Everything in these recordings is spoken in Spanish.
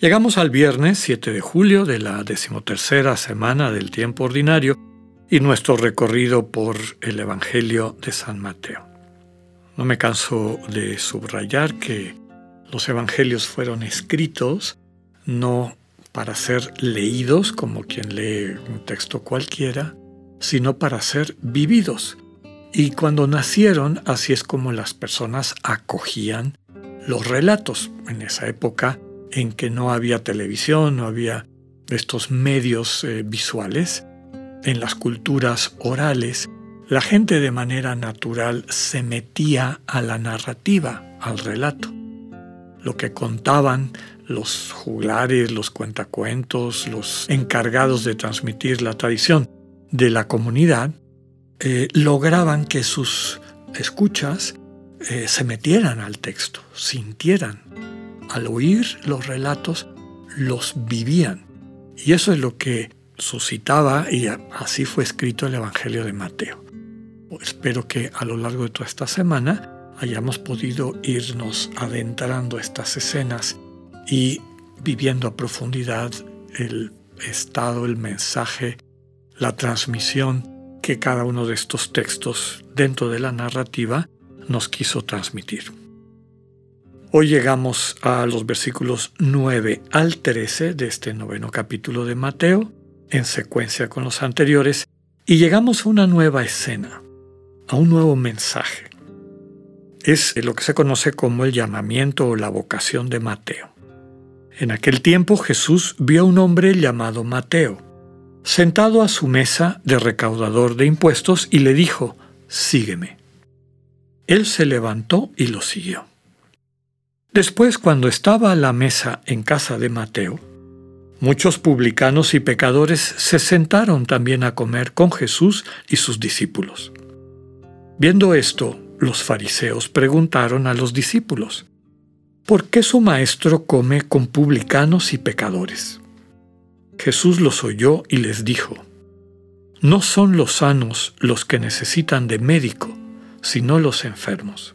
Llegamos al viernes 7 de julio de la decimotercera semana del tiempo ordinario y nuestro recorrido por el Evangelio de San Mateo. No me canso de subrayar que los Evangelios fueron escritos no para ser leídos como quien lee un texto cualquiera, sino para ser vividos y cuando nacieron, así es como las personas acogían los relatos en esa época en que no había televisión, no había estos medios eh, visuales. En las culturas orales, la gente de manera natural se metía a la narrativa, al relato. Lo que contaban los juglares, los cuentacuentos, los encargados de transmitir la tradición de la comunidad, eh, lograban que sus escuchas eh, se metieran al texto, sintieran. Al oír los relatos, los vivían. Y eso es lo que suscitaba y así fue escrito el Evangelio de Mateo. Espero que a lo largo de toda esta semana hayamos podido irnos adentrando estas escenas y viviendo a profundidad el estado, el mensaje, la transmisión que cada uno de estos textos dentro de la narrativa nos quiso transmitir. Hoy llegamos a los versículos 9 al 13 de este noveno capítulo de Mateo, en secuencia con los anteriores, y llegamos a una nueva escena, a un nuevo mensaje. Es lo que se conoce como el llamamiento o la vocación de Mateo. En aquel tiempo Jesús vio a un hombre llamado Mateo sentado a su mesa de recaudador de impuestos y le dijo, Sígueme. Él se levantó y lo siguió. Después, cuando estaba a la mesa en casa de Mateo, muchos publicanos y pecadores se sentaron también a comer con Jesús y sus discípulos. Viendo esto, los fariseos preguntaron a los discípulos, ¿por qué su maestro come con publicanos y pecadores? Jesús los oyó y les dijo, No son los sanos los que necesitan de médico, sino los enfermos.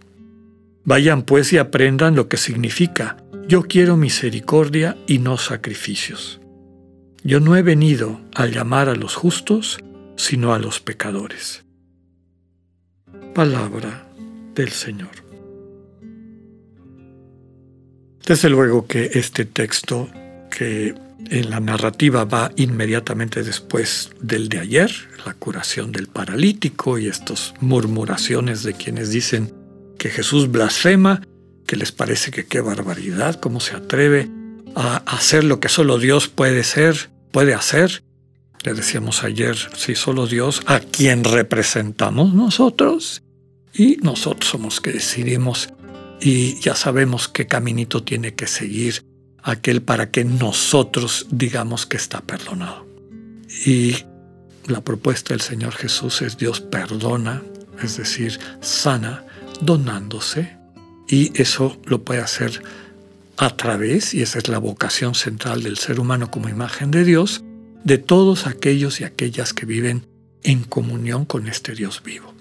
Vayan pues y aprendan lo que significa, yo quiero misericordia y no sacrificios. Yo no he venido a llamar a los justos, sino a los pecadores. Palabra del Señor. Desde luego que este texto que en la narrativa va inmediatamente después del de ayer, la curación del paralítico y estas murmuraciones de quienes dicen que Jesús blasfema, que les parece que qué barbaridad, cómo se atreve a hacer lo que solo Dios puede ser, puede hacer. Le decíamos ayer, si solo Dios, a quien representamos nosotros, y nosotros somos que decidimos y ya sabemos qué caminito tiene que seguir aquel para que nosotros digamos que está perdonado. Y la propuesta del Señor Jesús es Dios perdona, es decir, sana, donándose, y eso lo puede hacer a través, y esa es la vocación central del ser humano como imagen de Dios, de todos aquellos y aquellas que viven en comunión con este Dios vivo.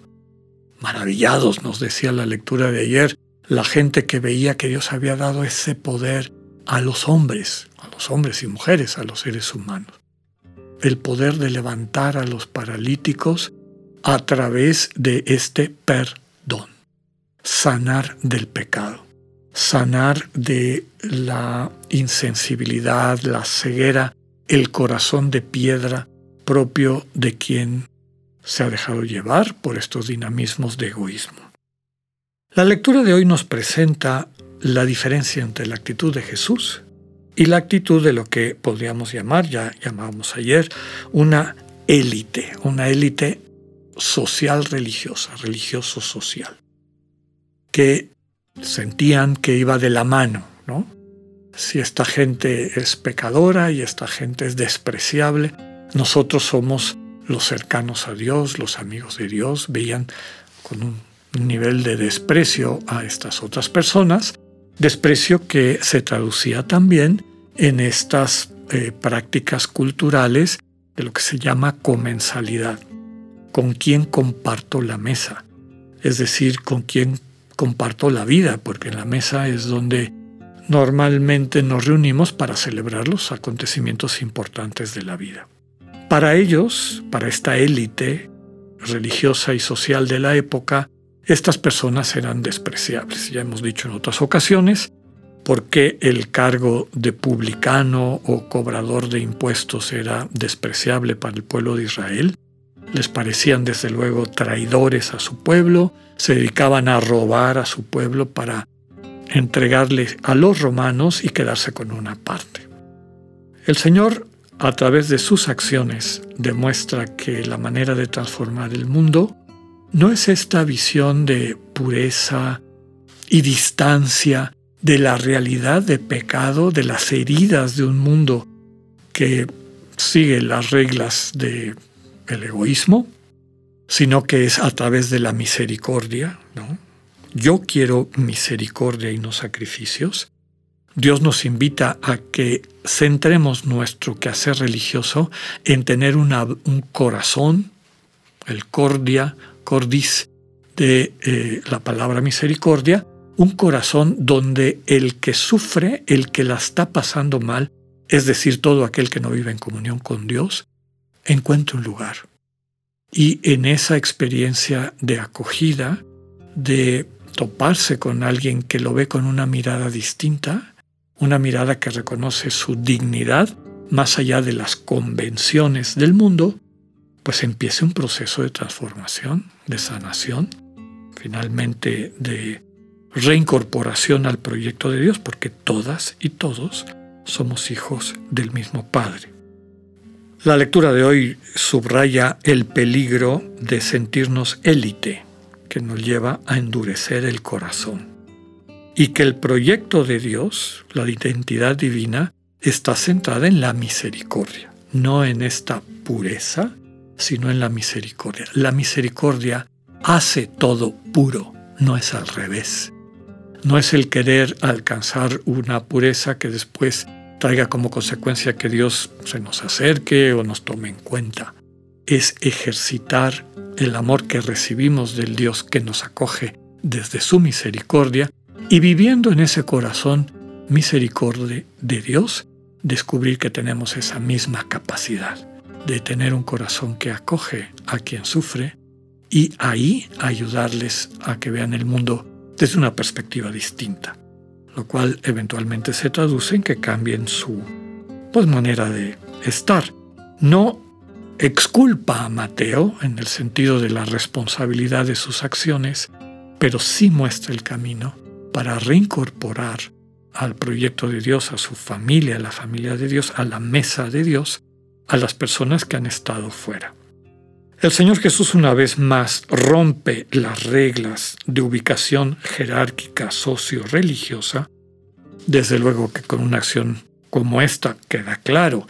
Maravillados, nos decía la lectura de ayer, la gente que veía que Dios había dado ese poder a los hombres, a los hombres y mujeres, a los seres humanos. El poder de levantar a los paralíticos a través de este perdón. Sanar del pecado. Sanar de la insensibilidad, la ceguera, el corazón de piedra propio de quien se ha dejado llevar por estos dinamismos de egoísmo. La lectura de hoy nos presenta la diferencia entre la actitud de Jesús y la actitud de lo que podríamos llamar, ya llamábamos ayer, una élite, una élite social religiosa, religioso social, que sentían que iba de la mano, ¿no? si esta gente es pecadora y esta gente es despreciable, nosotros somos los cercanos a Dios, los amigos de Dios, veían con un nivel de desprecio a estas otras personas, desprecio que se traducía también en estas eh, prácticas culturales de lo que se llama comensalidad, con quién comparto la mesa, es decir, con quién comparto la vida, porque en la mesa es donde normalmente nos reunimos para celebrar los acontecimientos importantes de la vida. Para ellos, para esta élite religiosa y social de la época, estas personas eran despreciables. Ya hemos dicho en otras ocasiones por qué el cargo de publicano o cobrador de impuestos era despreciable para el pueblo de Israel. Les parecían desde luego traidores a su pueblo, se dedicaban a robar a su pueblo para entregarle a los romanos y quedarse con una parte. El Señor, a través de sus acciones, demuestra que la manera de transformar el mundo no es esta visión de pureza y distancia de la realidad de pecado, de las heridas de un mundo que sigue las reglas del egoísmo, sino que es a través de la misericordia. ¿no? Yo quiero misericordia y no sacrificios. Dios nos invita a que centremos nuestro quehacer religioso en tener un corazón, el cordia, cordis de eh, la palabra misericordia, un corazón donde el que sufre, el que la está pasando mal, es decir, todo aquel que no vive en comunión con Dios, encuentre un lugar. Y en esa experiencia de acogida, de toparse con alguien que lo ve con una mirada distinta, una mirada que reconoce su dignidad más allá de las convenciones del mundo, pues empiece un proceso de transformación, de sanación, finalmente de reincorporación al proyecto de Dios, porque todas y todos somos hijos del mismo Padre. La lectura de hoy subraya el peligro de sentirnos élite, que nos lleva a endurecer el corazón, y que el proyecto de Dios, la identidad divina, está centrada en la misericordia, no en esta pureza, sino en la misericordia. La misericordia hace todo puro, no es al revés. No es el querer alcanzar una pureza que después traiga como consecuencia que Dios se nos acerque o nos tome en cuenta. Es ejercitar el amor que recibimos del Dios que nos acoge desde su misericordia y viviendo en ese corazón misericordia de Dios, descubrir que tenemos esa misma capacidad de tener un corazón que acoge a quien sufre y ahí ayudarles a que vean el mundo desde una perspectiva distinta, lo cual eventualmente se traduce en que cambien su pues, manera de estar. No exculpa a Mateo en el sentido de la responsabilidad de sus acciones, pero sí muestra el camino para reincorporar al proyecto de Dios, a su familia, a la familia de Dios, a la mesa de Dios, a las personas que han estado fuera. El Señor Jesús una vez más rompe las reglas de ubicación jerárquica socio-religiosa, desde luego que con una acción como esta queda claro.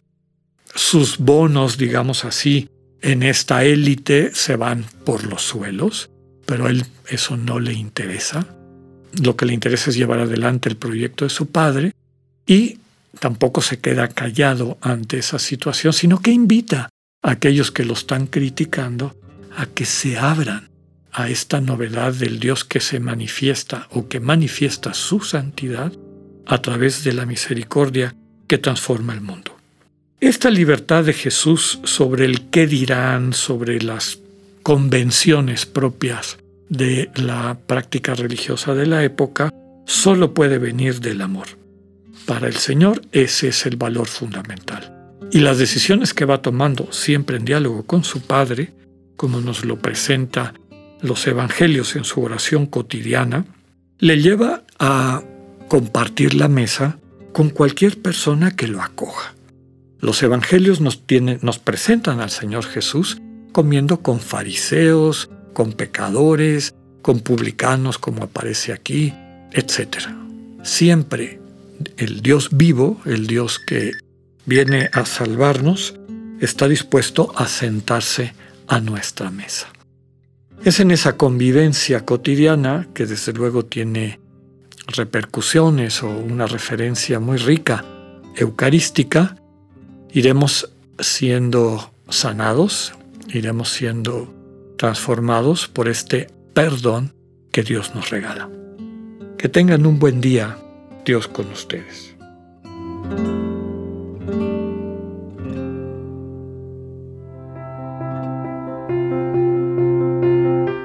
Sus bonos, digamos así, en esta élite se van por los suelos, pero a él eso no le interesa. Lo que le interesa es llevar adelante el proyecto de su padre y tampoco se queda callado ante esa situación, sino que invita aquellos que lo están criticando a que se abran a esta novedad del Dios que se manifiesta o que manifiesta su santidad a través de la misericordia que transforma el mundo. Esta libertad de Jesús sobre el qué dirán, sobre las convenciones propias de la práctica religiosa de la época, solo puede venir del amor. Para el Señor ese es el valor fundamental. Y las decisiones que va tomando siempre en diálogo con su Padre, como nos lo presenta los Evangelios en su oración cotidiana, le lleva a compartir la mesa con cualquier persona que lo acoja. Los Evangelios nos, nos presentan al Señor Jesús comiendo con fariseos, con pecadores, con publicanos como aparece aquí, etc. Siempre el Dios vivo, el Dios que viene a salvarnos, está dispuesto a sentarse a nuestra mesa. Es en esa convivencia cotidiana que desde luego tiene repercusiones o una referencia muy rica eucarística, iremos siendo sanados, iremos siendo transformados por este perdón que Dios nos regala. Que tengan un buen día, Dios con ustedes.